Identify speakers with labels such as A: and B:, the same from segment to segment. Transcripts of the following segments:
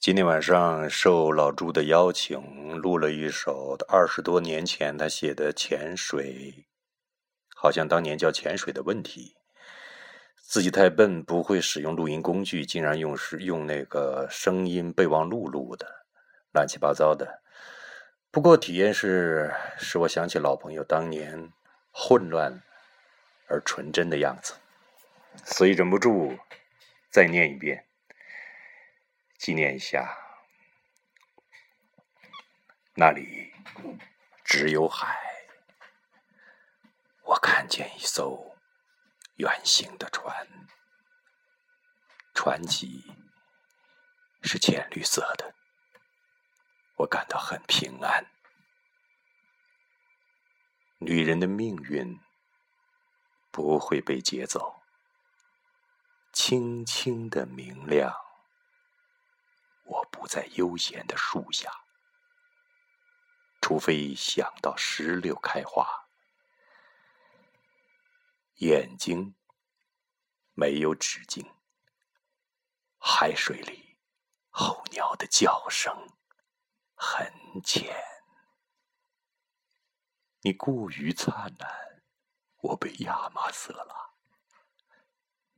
A: 今天晚上受老朱的邀请，录了一首二十多年前他写的《潜水》，好像当年叫《潜水的问题》。自己太笨，不会使用录音工具，竟然用是用那个声音备忘录录的，乱七八糟的。不过体验是使我想起老朋友当年混乱而纯真的样子，所以忍不住再念一遍。纪念一下，那里只有海。我看见一艘圆形的船，船脊是浅绿色的。我感到很平安。女人的命运不会被劫走，轻轻的明亮。在悠闲的树下，除非想到石榴开花。眼睛没有止境，海水里候鸟的叫声很浅。你过于灿烂，我被亚麻色了，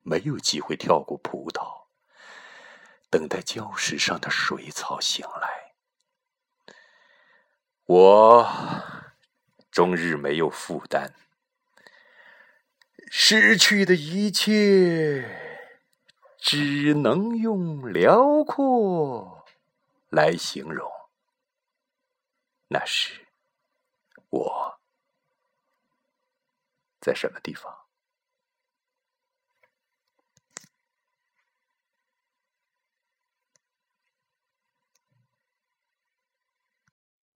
A: 没有机会跳过葡萄。等待礁石上的水草醒来，我终日没有负担，失去的一切只能用辽阔来形容。那是我在什么地方？